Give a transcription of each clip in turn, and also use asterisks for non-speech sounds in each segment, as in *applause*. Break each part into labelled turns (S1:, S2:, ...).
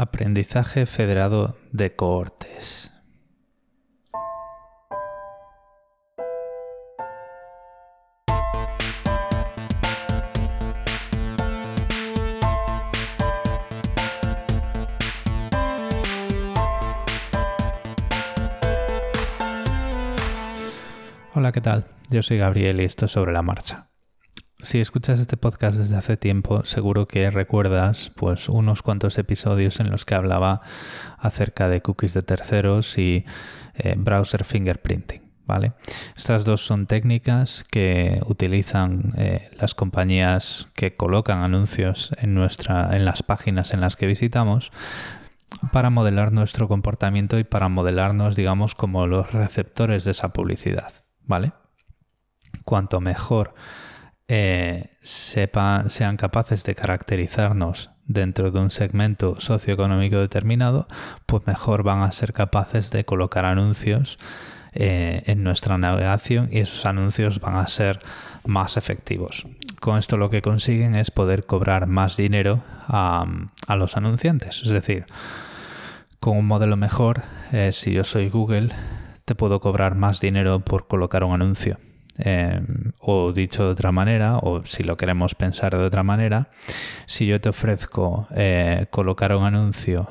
S1: Aprendizaje federado de cohortes. Hola, ¿qué tal? Yo soy Gabriel y esto es sobre la marcha. Si escuchas este podcast desde hace tiempo, seguro que recuerdas pues unos cuantos episodios en los que hablaba acerca de cookies de terceros y eh, browser fingerprinting. ¿vale? Estas dos son técnicas que utilizan eh, las compañías que colocan anuncios en, nuestra, en las páginas en las que visitamos para modelar nuestro comportamiento y para modelarnos, digamos, como los receptores de esa publicidad. ¿Vale? Cuanto mejor eh, sean capaces de caracterizarnos dentro de un segmento socioeconómico determinado, pues mejor van a ser capaces de colocar anuncios eh, en nuestra navegación y esos anuncios van a ser más efectivos. Con esto lo que consiguen es poder cobrar más dinero a, los anunciantes. Es decir, con un modelo mejor, eh, si yo soy Google, te puedo cobrar más dinero por colocar un anuncio. Em, o dicho de otra manera, o si lo queremos pensar de otra manera, si yo te ofrezco eh, colocar un anuncio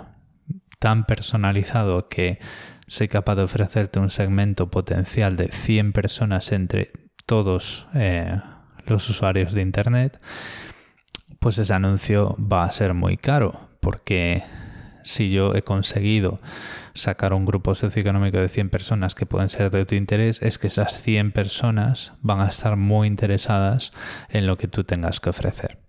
S1: tan personalizado que soy capaz de ofrecerte un segmento potencial de 100 personas entre todos eh, los usuarios de Internet, pues ese anuncio va a ser muy caro porque si yo he conseguido sacar un grupo socioeconómico de 100 personas que pueden ser de tu interés, es que esas 100 personas van a estar muy interesadas en lo que tú tengas que ofrecer.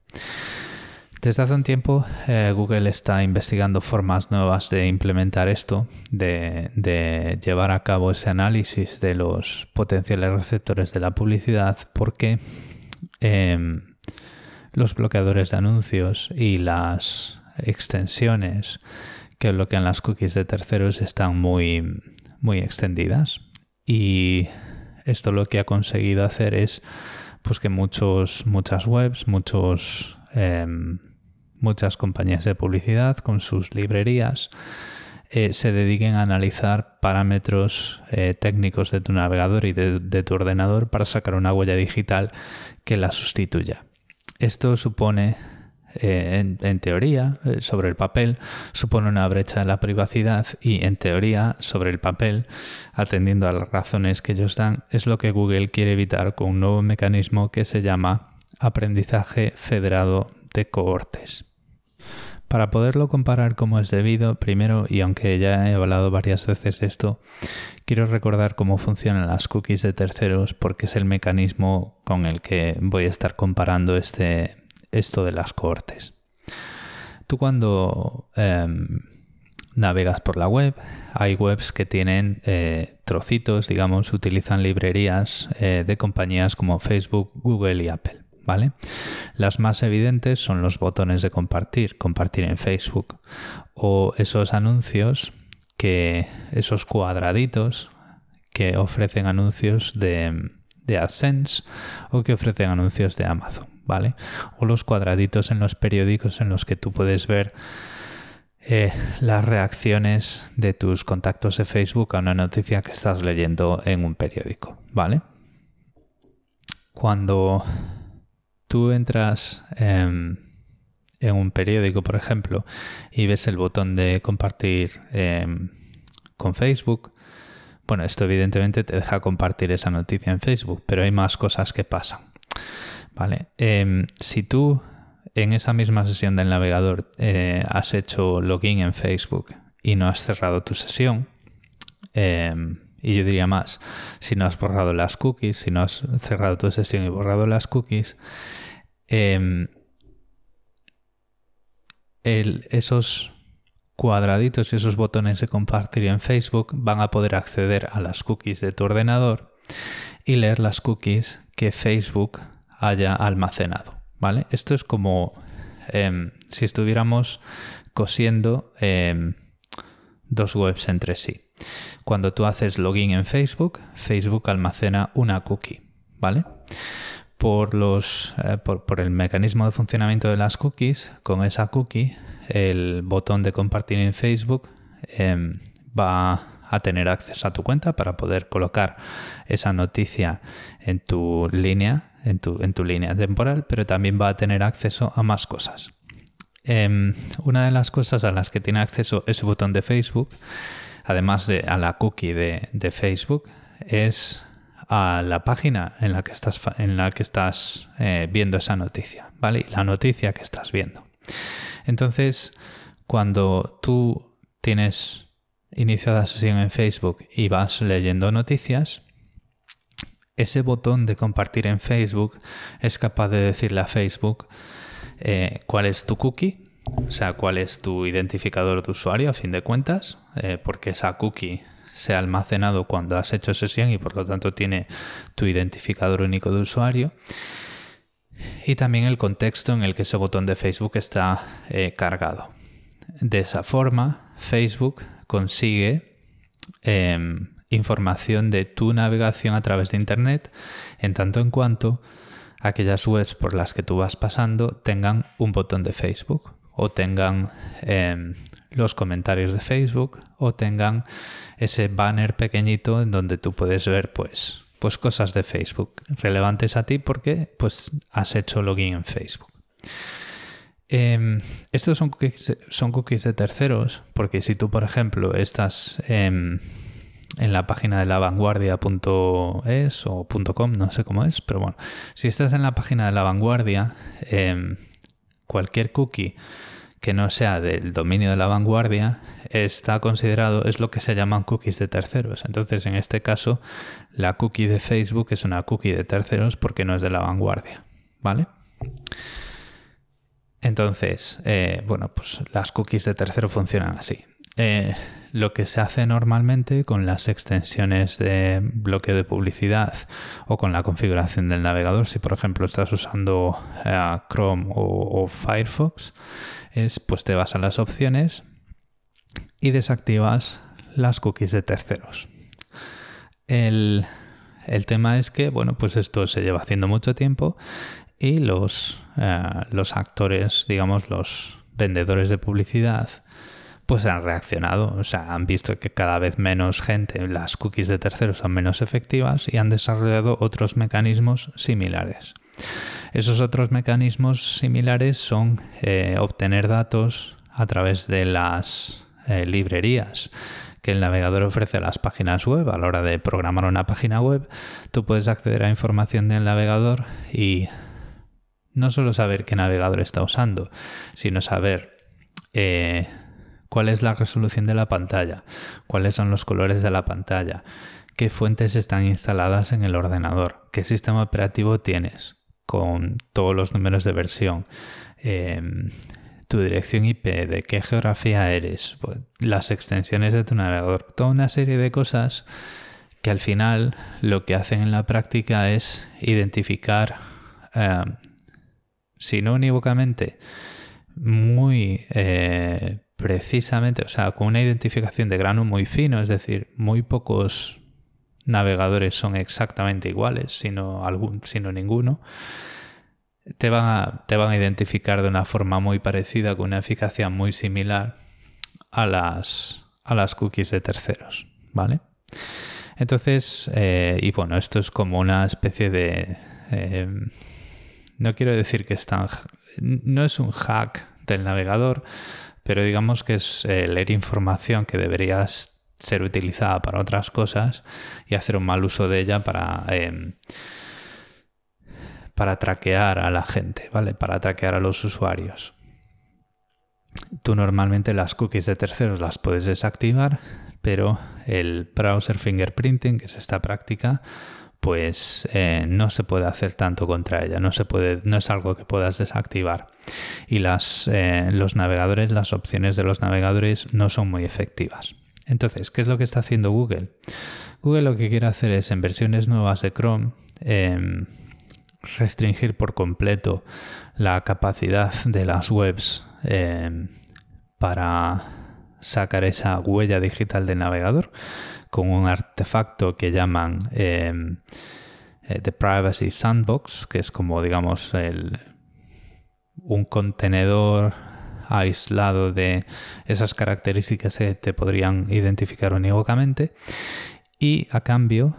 S1: Desde hace un tiempo eh, Google está investigando formas nuevas de implementar esto, de, llevar a cabo ese análisis de los potenciales receptores de la publicidad, porque em, los bloqueadores de anuncios y las extensiones que bloquean las cookies de terceros están muy, muy extendidas. Y esto lo que ha conseguido hacer es pues que muchos, muchas webs, muchos, em, muchas compañías de publicidad con sus librerías eh, se dediquen a analizar parámetros eh, técnicos de tu navegador y de, tu ordenador para sacar una huella digital que la sustituya. Esto supone eh, en, teoría, eh, sobre el papel, supone una brecha de la privacidad y en teoría, sobre el papel, atendiendo a las razones que ellos dan, es lo que Google quiere evitar con un nuevo mecanismo que se llama aprendizaje federado de cohortes. Para poderlo comparar como es debido, primero, y aunque ya he hablado varias veces de esto, quiero recordar cómo funcionan las cookies de terceros porque es el mecanismo con el que voy a estar comparando este, esto de las cohortes. Tú cuando em, navegas por la web, hay webs que tienen eh, trocitos, digamos, utilizan librerías eh, de compañías como Facebook, Google y Apple. ¿Vale? Las más evidentes son los botones de compartir, compartir en Facebook, o esos anuncios que, esos cuadraditos que ofrecen anuncios de, de AdSense o que ofrecen anuncios de Amazon. ¿Vale? O los cuadraditos en los periódicos en los que tú puedes ver eh, las reacciones de tus contactos de Facebook a una noticia que estás leyendo en un periódico, ¿vale? Cuando tú entras en un periódico, por ejemplo, y ves el botón de compartir em, con Facebook, bueno, esto evidentemente te deja compartir esa noticia en Facebook, pero hay más cosas que pasan. Em, si tú en esa misma sesión del navegador eh, has hecho login en Facebook y no has cerrado tu sesión, em, y yo diría más, si no has borrado las cookies, si no has cerrado tu sesión y borrado las cookies, em, esos cuadraditos y esos botones de compartir en Facebook van a poder acceder a las cookies de tu ordenador y leer las cookies que Facebook haya almacenado. ¿vale? Esto es como em, si estuviéramos cosiendo em, dos webs entre sí. Cuando tú haces login en Facebook, Facebook almacena una cookie. ¿vale? por, los, eh, por, el mecanismo de funcionamiento de las cookies, con esa cookie, el botón de compartir en Facebook em, va a tener acceso a tu cuenta para poder colocar esa noticia en tu línea, en tu, en tu línea temporal, pero también va a tener acceso a más cosas. Em, una de las cosas a las que tiene acceso ese botón de Facebook, además de a la cookie de, Facebook, es a la página en la que estás, en la que estás eh, viendo esa noticia, ¿vale? la noticia que estás viendo. Entonces, cuando tú tienes iniciada sesión en Facebook y vas leyendo noticias, ese botón de compartir en Facebook es capaz de decirle a Facebook eh, cuál es tu cookie, o sea, cuál es tu identificador de usuario a fin de cuentas, eh, porque esa cookie se ha almacenado cuando has hecho sesión y por lo tanto tiene tu identificador único de usuario. Y también el contexto en el que ese botón de Facebook está eh, cargado. De esa forma, Facebook consigue em, información de tu navegación a través de Internet en tanto en cuanto aquellas webs por las que tú vas pasando tengan un botón de Facebook o tengan em, los comentarios de Facebook o tengan ese banner pequeñito en donde tú puedes ver pues, pues cosas de Facebook relevantes a ti porque pues has hecho login en Facebook. Em, estos son cookies, son cookies de terceros, porque si tú, por ejemplo, estás en la página de la vanguardia.es o .com, no sé cómo es, pero bueno, si estás en la página de la vanguardia, em, cualquier cookie que no sea del dominio de la vanguardia está considerado, es lo que se llaman cookies de terceros. Entonces, en este caso, la cookie de Facebook es una cookie de terceros porque no es de la vanguardia, ¿vale? Entonces, eh, bueno, pues las cookies de tercero funcionan así. Eh, lo que se hace normalmente con las extensiones de bloqueo de publicidad o con la configuración del navegador, si por ejemplo estás usando eh, Chrome o, Firefox, es pues te vas a las opciones y desactivas las cookies de terceros. El, el tema es que, bueno, pues esto se lleva haciendo mucho tiempo y los, eh, los actores, digamos, los vendedores de publicidad, pues han reaccionado, o sea, han visto que cada vez menos gente, las cookies de terceros son menos efectivas y han desarrollado otros mecanismos similares. Esos otros mecanismos similares son eh, obtener datos a través de las eh, librerías que el navegador ofrece a las páginas web. A la hora de programar una página web, tú puedes acceder a información del navegador y no solo saber qué navegador está usando, sino saber eh, cuál es la resolución de la pantalla, cuáles son los colores de la pantalla, qué fuentes están instaladas en el ordenador, qué sistema operativo tienes con todos los números de versión, em, tu dirección IP, de qué geografía eres, pues, las extensiones de tu navegador, toda una serie de cosas que al final lo que hacen en la práctica es identificar em, si no unívocamente, muy eh, precisamente, o sea, con una identificación de grano muy fino, es decir, muy pocos navegadores son exactamente iguales, sino, algún, sino ninguno, te van, a, te van a identificar de una forma muy parecida, con una eficacia muy similar a las, a las cookies de terceros, ¿vale? Entonces, eh, y bueno, esto es como una especie de... Eh, no quiero decir que es tan, no es un hack del navegador, pero digamos que es eh, leer información que debería ser utilizada para otras cosas y hacer un mal uso de ella para, em, para traquear a la gente, ¿vale? Para traquear a los usuarios. Tú normalmente las cookies de terceros las puedes desactivar, pero el browser fingerprinting, que es esta práctica, pues eh, no se puede hacer tanto contra ella, no se puede, no es algo que puedas desactivar. Y las, eh, los navegadores, las opciones de los navegadores no son muy efectivas. Entonces, ¿qué es lo que está haciendo Google? Google lo que quiere hacer es en versiones nuevas de Chrome em, restringir por completo la capacidad de las webs em, para sacar esa huella digital del navegador con un artefacto que llaman em, The Privacy Sandbox, que es como, digamos, el, un contenedor aislado de esas características que te podrían identificar unívocamente y a cambio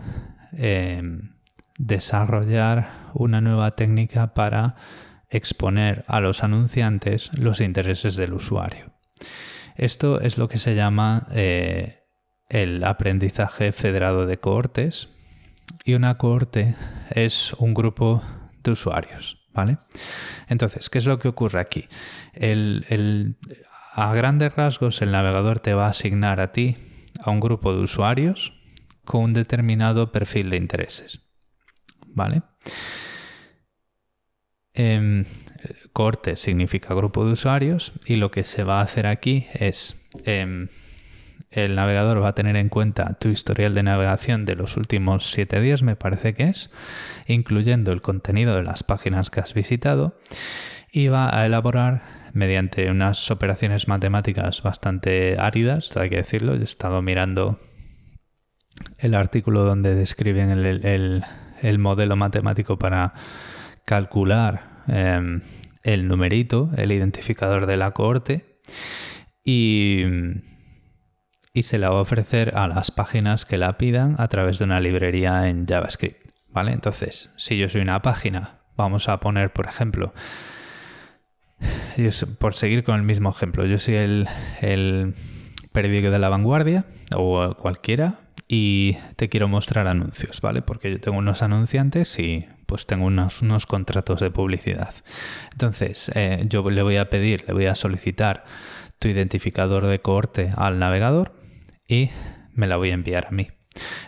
S1: em, desarrollar una nueva técnica para exponer a los anunciantes los intereses del usuario. Esto es lo que se llama eh, el aprendizaje federado de cohortes y una cohorte es un grupo de usuarios. ¿vale? Entonces, ¿qué es lo que ocurre aquí? a grandes rasgos, el navegador te va a asignar a ti a un grupo de usuarios con un determinado perfil de intereses, ¿vale? Eh, corte significa grupo de usuarios y lo que se va a hacer aquí es em, el navegador va a tener en cuenta tu historial de navegación de los últimos 7 días, me parece que es, incluyendo el contenido de las páginas que has visitado, y va a elaborar mediante unas operaciones matemáticas bastante áridas, hay que decirlo, he estado mirando el artículo donde describen el, modelo matemático para calcular em, el numerito, el identificador de la cohorte, y y se la va a ofrecer a las páginas que la pidan a través de una librería en JavaScript. ¿Vale? Entonces, si yo soy una página, vamos a poner, por ejemplo, por seguir con el mismo ejemplo, yo soy el, el periódico de la vanguardia o cualquiera y te quiero mostrar anuncios, ¿vale? Porque yo tengo unos anunciantes y pues tengo unos, unos contratos de publicidad. Entonces, eh, yo le voy a pedir, le voy a solicitar tu identificador de cohorte al navegador y me la voy a enviar a mí.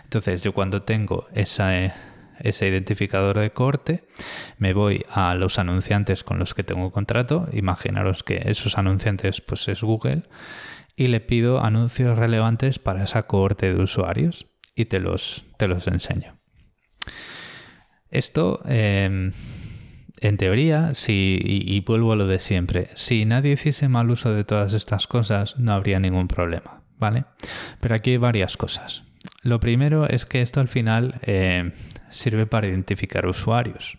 S1: Entonces yo cuando tengo ese identificador de cohorte, me voy a los anunciantes con los que tengo contrato. Imaginaros que esos anunciantes pues es Google y le pido anuncios relevantes para esa cohorte de usuarios y te los, te los enseño. Esto em, en teoría, si, y, vuelvo a lo de siempre, si nadie hiciese mal uso de todas estas cosas, no habría ningún problema, ¿vale? Pero aquí hay varias cosas. Lo primero es que esto al final eh, sirve para identificar usuarios.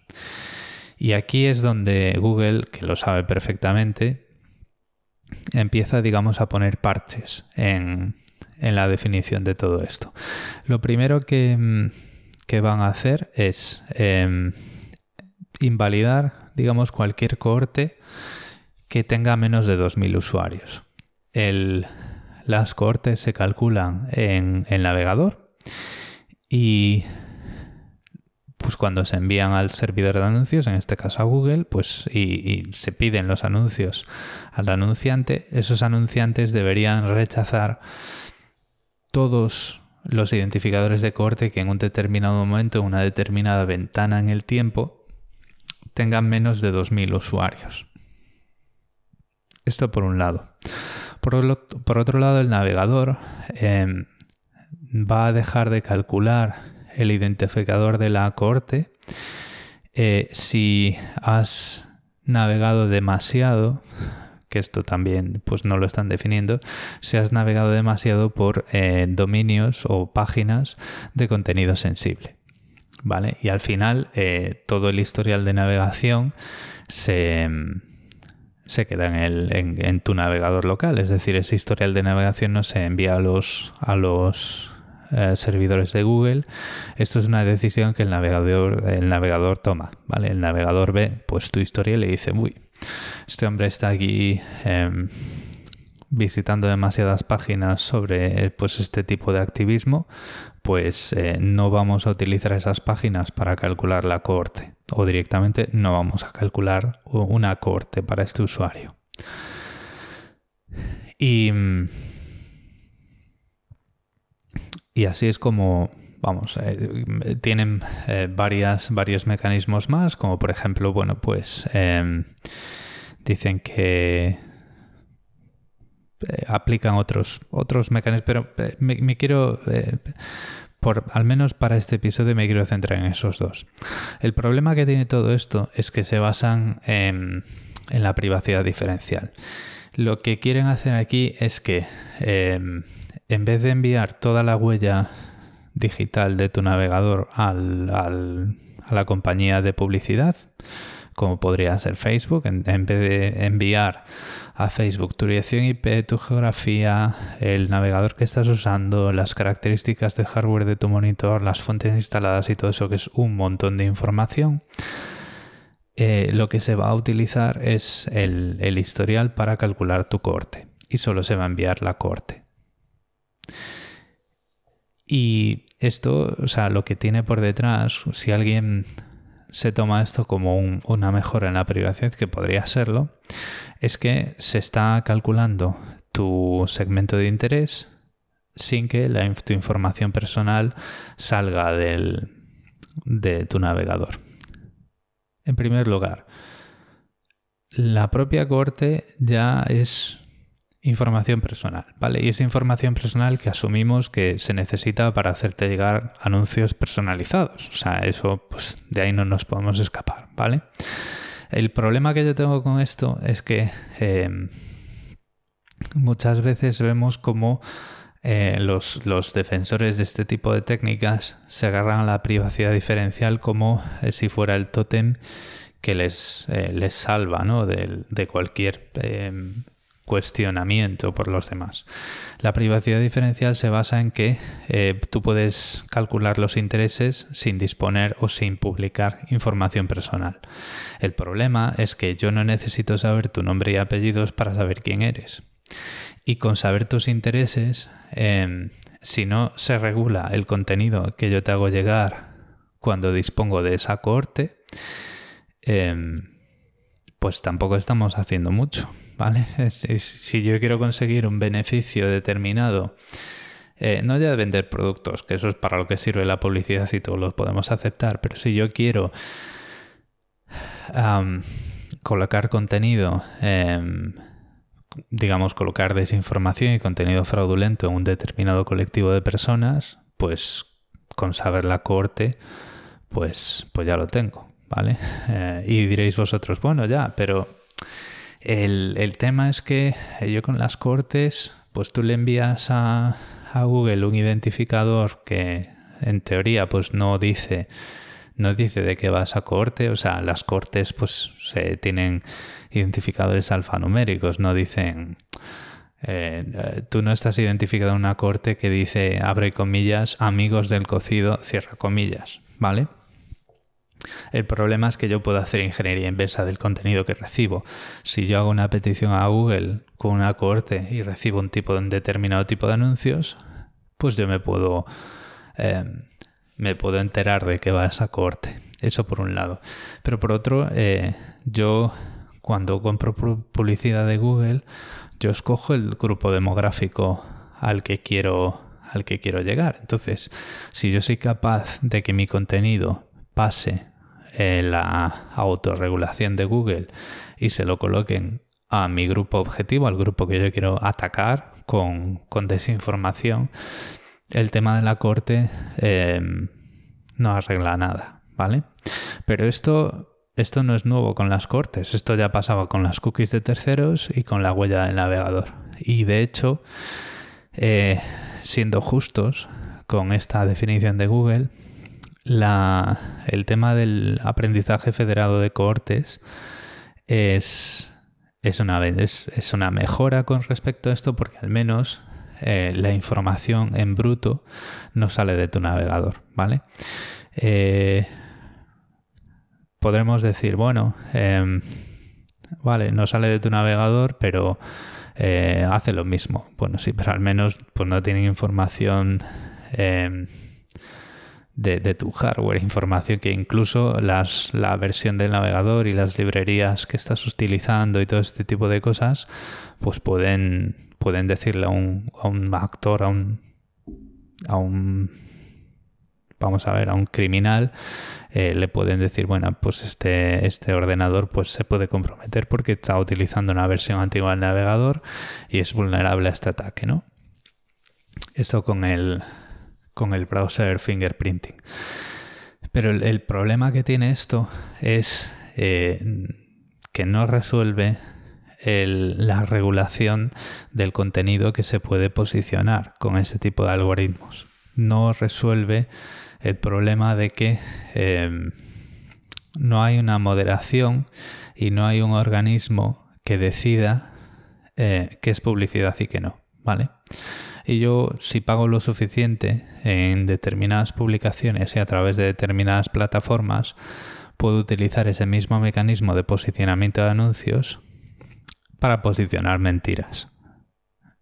S1: Y aquí es donde Google, que lo sabe perfectamente, empieza, digamos, a poner parches en, la definición de todo esto. Lo primero que, van a hacer es em, invalidar, digamos, cualquier cohorte que tenga menos de 2.000 usuarios. las cohortes se calculan en el navegador y pues cuando se envían al servidor de anuncios, en este caso a Google, pues y, se piden los anuncios al anunciante, esos anunciantes deberían rechazar todos los identificadores de cohorte que en un determinado momento, en una determinada ventana en el tiempo, tengan menos de 2.000 usuarios. Esto por un lado. Por, otro lado, el navegador em, va a dejar de calcular el identificador de la cohorte eh, si has navegado demasiado, que esto también pues no lo están definiendo, si has navegado demasiado por eh, dominios o páginas de contenido sensible. ¿vale? Y al final eh, todo el historial de navegación se, queda en, el, en, tu navegador local, es decir, ese historial de navegación no se envía a los, a los eh, servidores de Google. Esto es una decisión que el navegador, el navegador toma, ¿vale? El navegador ve pues tu historia y le dice, uy, este hombre está aquí... Em, visitando demasiadas páginas sobre pues este tipo de activismo, pues eh, no vamos a utilizar esas páginas para calcular la cohorte o directamente no vamos a calcular una cohorte para este usuario. Y, y así es como, vamos, eh, tienen eh, varias, varios mecanismos más, como por ejemplo, bueno, pues em, dicen que eh, aplican otros, otros mecanismos, pero me, quiero, por, al menos para este episodio, me quiero centrar en esos dos. El problema que tiene todo esto es que se basan en, la privacidad diferencial. Lo que quieren hacer aquí es que en vez de enviar toda la huella digital de tu navegador a la compañía de publicidad, como podría ser Facebook, en, vez de enviar a Facebook tu dirección IP, tu geografía, el navegador que estás usando, las características de hardware de tu monitor, las fuentes instaladas y todo eso, que es un montón de información. Eh, lo que se va a utilizar es el historial para calcular tu corte y solo se va a enviar la corte. Y esto, o sea, lo que tiene por detrás, si alguien se toma esto como una mejora en la privacidad, que podría serlo, es que se está calculando tu segmento de interés sin que la, tu información personal salga del, de tu navegador. En primer lugar, la propia corte ya es información personal, ¿vale? Y es información personal que asumimos que se necesita para hacerte llegar anuncios personalizados. O sea, eso, pues de ahí no nos podemos escapar, ¿vale? El problema que yo tengo con esto es que em, muchas veces vemos como eh, los, defensores de este tipo de técnicas se agarran a la privacidad diferencial como eh, si fuera el tótem que les, eh, les salva ¿no? de, de cualquier em, cuestionamiento por los demás. La privacidad diferencial se basa en que eh, tú puedes calcular los intereses sin disponer o sin publicar información personal. El problema es que yo no necesito saber tu nombre y apellidos para saber quién eres. Y con saber tus intereses, em, si no se regula el contenido que yo te hago llegar cuando dispongo de esa corte, em, pues tampoco estamos haciendo mucho. ¿Vale? Si, yo quiero conseguir un beneficio determinado, eh, no ya de vender productos, que eso es para lo que sirve la publicidad y todos lo podemos aceptar, pero si yo quiero colocar contenido, em, digamos, colocar desinformación y contenido fraudulento en un determinado colectivo de personas, pues con saber la corte, pues, pues ya lo tengo, ¿vale? *laughs* Eh, y diréis vosotros, bueno, ya, pero el, tema es que yo con las cortes, pues tú le envías a, Google un identificador que en teoría pues no dice no dice de qué vas a corte, o sea, las cortes pues se tienen identificadores alfanuméricos, no dicen eh, tú no estás identificado en una corte que dice abre comillas amigos del cocido cierra comillas, ¿vale? El problema es que yo puedo hacer ingeniería inversa del contenido que recibo. Si yo hago una petición a Google con una corte y recibo un tipo un determinado tipo de anuncios, pues yo me puedo em, me puedo enterar de que va esa corte. Eso por un lado. Pero por otro, eh, yo cuando compro publicidad de Google, yo escojo el grupo demográfico al que quiero al que quiero llegar. Entonces, si yo soy capaz de que mi contenido pase eh, la autorregulación de Google y se lo coloquen a mi grupo objetivo, al grupo que yo quiero atacar con, desinformación, el tema de la corte em, no arregla nada, ¿vale? Pero esto, esto no es nuevo con las cortes, esto ya pasaba con las cookies de terceros y con la huella del navegador. Y de hecho, eh, siendo justos con esta definición de Google, la, el tema del aprendizaje federado de cohortes es, es, una, es, es una mejora con respecto a esto porque al menos eh, la información en bruto no sale de tu navegador, ¿vale? Eh, podremos decir, bueno, em, vale, no sale de tu navegador, pero eh, hace lo mismo. Bueno, sí, pero al menos pues, no tienen información de, tu hardware, información que incluso las, la versión del navegador y las librerías que estás utilizando y todo este tipo de cosas, pues pueden, pueden decirle a un, a un actor, a un, a un, vamos a ver, a un criminal, eh, le pueden decir, bueno, pues este, este ordenador pues se puede comprometer porque está utilizando una versión antigua del navegador y es vulnerable a este ataque, ¿no? Esto con el, con el browser fingerprinting. Pero el, problema que tiene esto es eh, que no resuelve la regulación del contenido que se puede posicionar con este tipo de algoritmos. no resuelve el problema de que em, no hay una moderación y no hay un organismo que decida eh, qué es publicidad y qué no, ¿vale? Y yo, si pago lo suficiente en determinadas publicaciones y a través de determinadas plataformas, puedo utilizar ese mismo mecanismo de posicionamiento de anuncios para posicionar mentiras.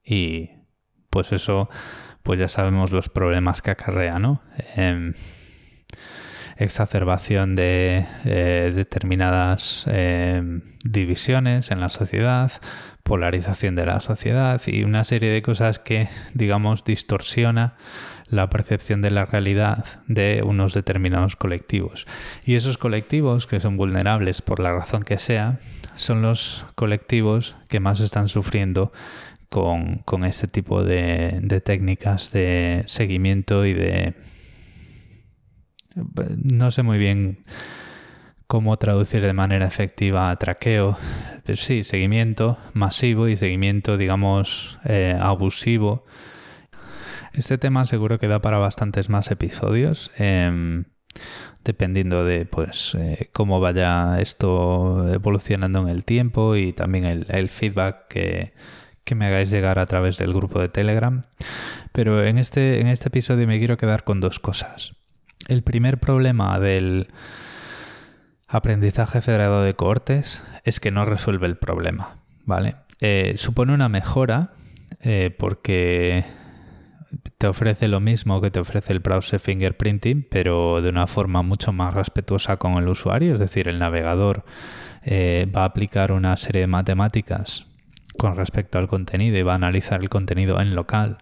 S1: Y pues eso, pues ya sabemos los problemas que acarrea, ¿no? Em, exacerbación de eh, determinadas em, divisiones en la sociedad, polarización de la sociedad y una serie de cosas que, digamos, distorsiona la percepción de la realidad de unos determinados colectivos. Y esos colectivos, que son vulnerables por la razón que sea, son los colectivos que más están sufriendo con, este tipo de, técnicas de seguimiento y de... No sé muy bien cómo traducir de manera efectiva traqueo. Pero sí, seguimiento masivo y seguimiento, digamos, eh, abusivo este tema seguro que da para bastantes más episodios. Em, dependiendo de pues eh, cómo vaya esto evolucionando en el tiempo y también el, feedback que, me hagáis llegar a través del grupo de Telegram. Pero en este, en este episodio me quiero quedar con dos cosas. El primer problema del aprendizaje federado de cohortes es que no resuelve el problema, ¿vale? Eh, supone una mejora eh, porque te ofrece lo mismo que te ofrece el browser fingerprinting, pero de una forma mucho más respetuosa con el usuario. Es decir, el navegador eh, va a aplicar una serie de matemáticas con respecto al contenido y va a analizar el contenido en local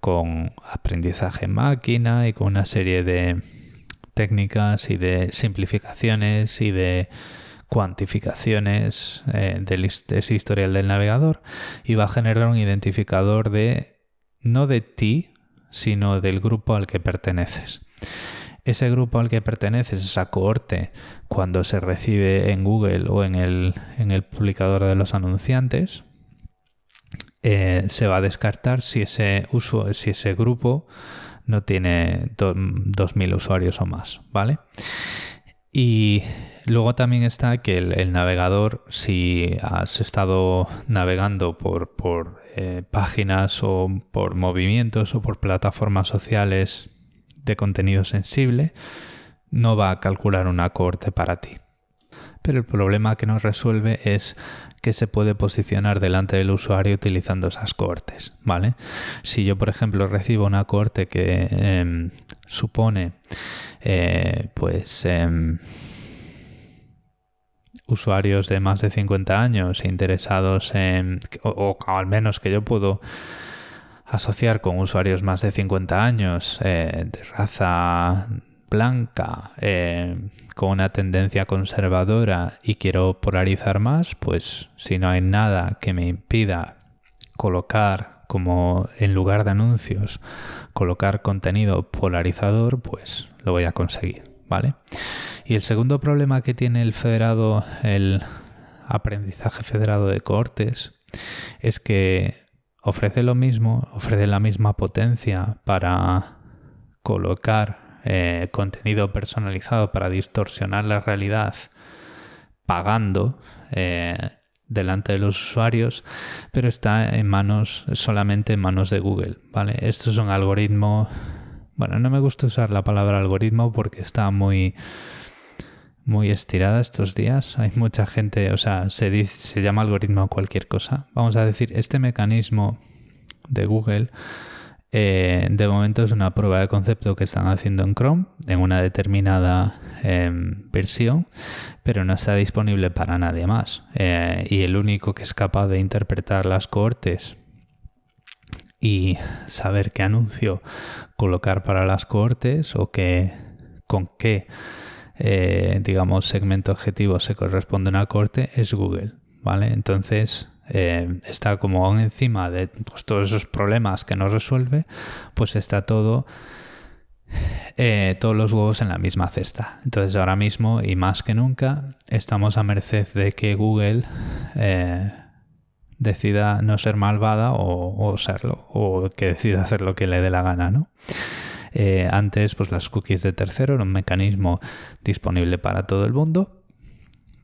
S1: con aprendizaje en máquina y con una serie de técnicas y de simplificaciones y de cuantificaciones eh, del ese historial del navegador y va a generar un identificador de no de ti, sino del grupo al que perteneces. Ese grupo al que perteneces, esa cohorte, cuando se recibe en Google o en el, publicador de los anunciantes, eh, se va a descartar si ese, uso, si ese grupo no tiene 2.000 usuarios o más, ¿vale? Y luego también está que el, navegador, si has estado navegando por, por eh, páginas o por movimientos o por plataformas sociales de contenido sensible, no va a calcular una corte para ti. Pero el problema que nos resuelve es que se puede posicionar delante del usuario utilizando esas cohortes, ¿vale? Si yo, por ejemplo, recibo una cohorte que em, supone, eh, pues, em, usuarios de más de 50 años interesados en, o, al menos que yo puedo asociar con usuarios más de 50 años eh, de raza blanca eh, con una tendencia conservadora y quiero polarizar más, pues si no hay nada que me impida colocar como en lugar de anuncios, colocar contenido polarizador, pues lo voy a conseguir, ¿vale? Y el segundo problema que tiene el federado, el aprendizaje federado de cohortes, es que ofrece lo mismo, ofrece la misma potencia para colocar eh, contenido personalizado para distorsionar la realidad pagando eh, delante de los usuarios, pero está en manos, solamente en manos de Google, ¿vale? Esto es un algoritmo, bueno, no me gusta usar la palabra algoritmo porque está muy muy estirada estos días. Hay mucha gente, o sea, se, dice, se llama algoritmo a cualquier cosa. Vamos a decir, este mecanismo de Google eh, de momento es una prueba de concepto que están haciendo en Chrome en una determinada em, versión, pero no está disponible para nadie más. Eh, y el único que es capaz de interpretar las cohortes y saber qué anuncio colocar para las cohortes o qué, con qué eh, digamos, segmento objetivo se corresponde una corte es Google, ¿vale? Entonces, eh, está como encima de pues, todos esos problemas que no resuelve, pues está todo, eh, todos los huevos en la misma cesta. Entonces, ahora mismo y más que nunca, estamos a merced de que Google decida no ser malvada o, o serlo, o que decida hacer lo que le dé la gana, ¿no? Eh, antes, pues las cookies de tercero era un mecanismo disponible para todo el mundo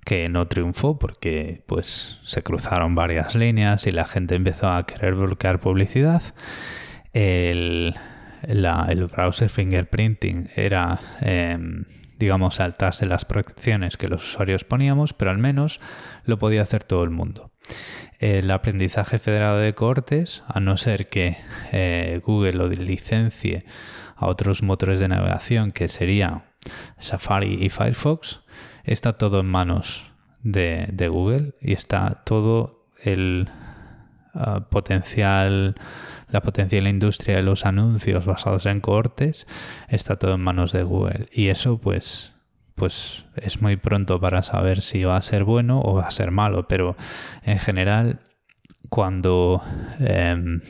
S1: que no triunfó porque pues se cruzaron varias líneas y la gente empezó a querer bloquear publicidad. El, el browser fingerprinting era, em, digamos, saltarse las protecciones que los usuarios poníamos, pero al menos lo podía hacer todo el mundo. El aprendizaje federado de cortes, a no ser que eh, Google lo licencie a otros motores de navegación, que serían Safari y Firefox, está todo en manos de, Google y está todo el ah, potencial, la potencial industria de los anuncios basados en cohortes, está todo en manos de Google. Y eso pues, pues es muy pronto para saber si va a ser bueno o va a ser malo, pero en general cuando em,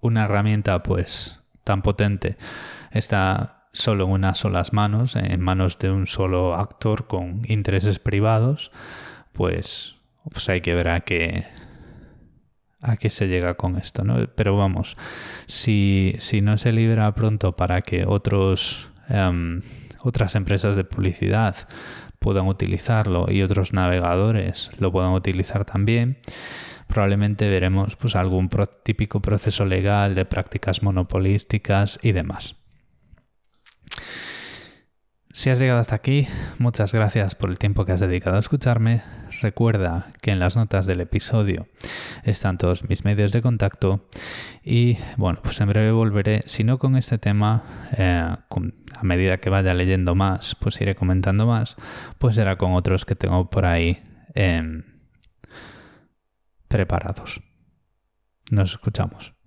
S1: una herramienta pues tan potente está solo en unas solas manos, en manos de un solo actor con intereses privados, pues, pues hay que ver a qué, a qué se llega con esto, ¿no? Pero vamos, si, si no se libra pronto para que otros, em, otras empresas de publicidad puedan utilizarlo y otros navegadores lo puedan utilizar también, probablemente veremos pues algún típico proceso legal de prácticas monopolísticas y demás. Si has llegado hasta aquí, muchas gracias por el tiempo que has dedicado a escucharme. Recuerda que en las notas del episodio están todos mis medios de contacto y bueno, pues en breve volveré, si no con este tema, eh, a medida que vaya leyendo más, pues iré comentando más, pues será con otros que tengo por ahí em, preparados. Nos escuchamos.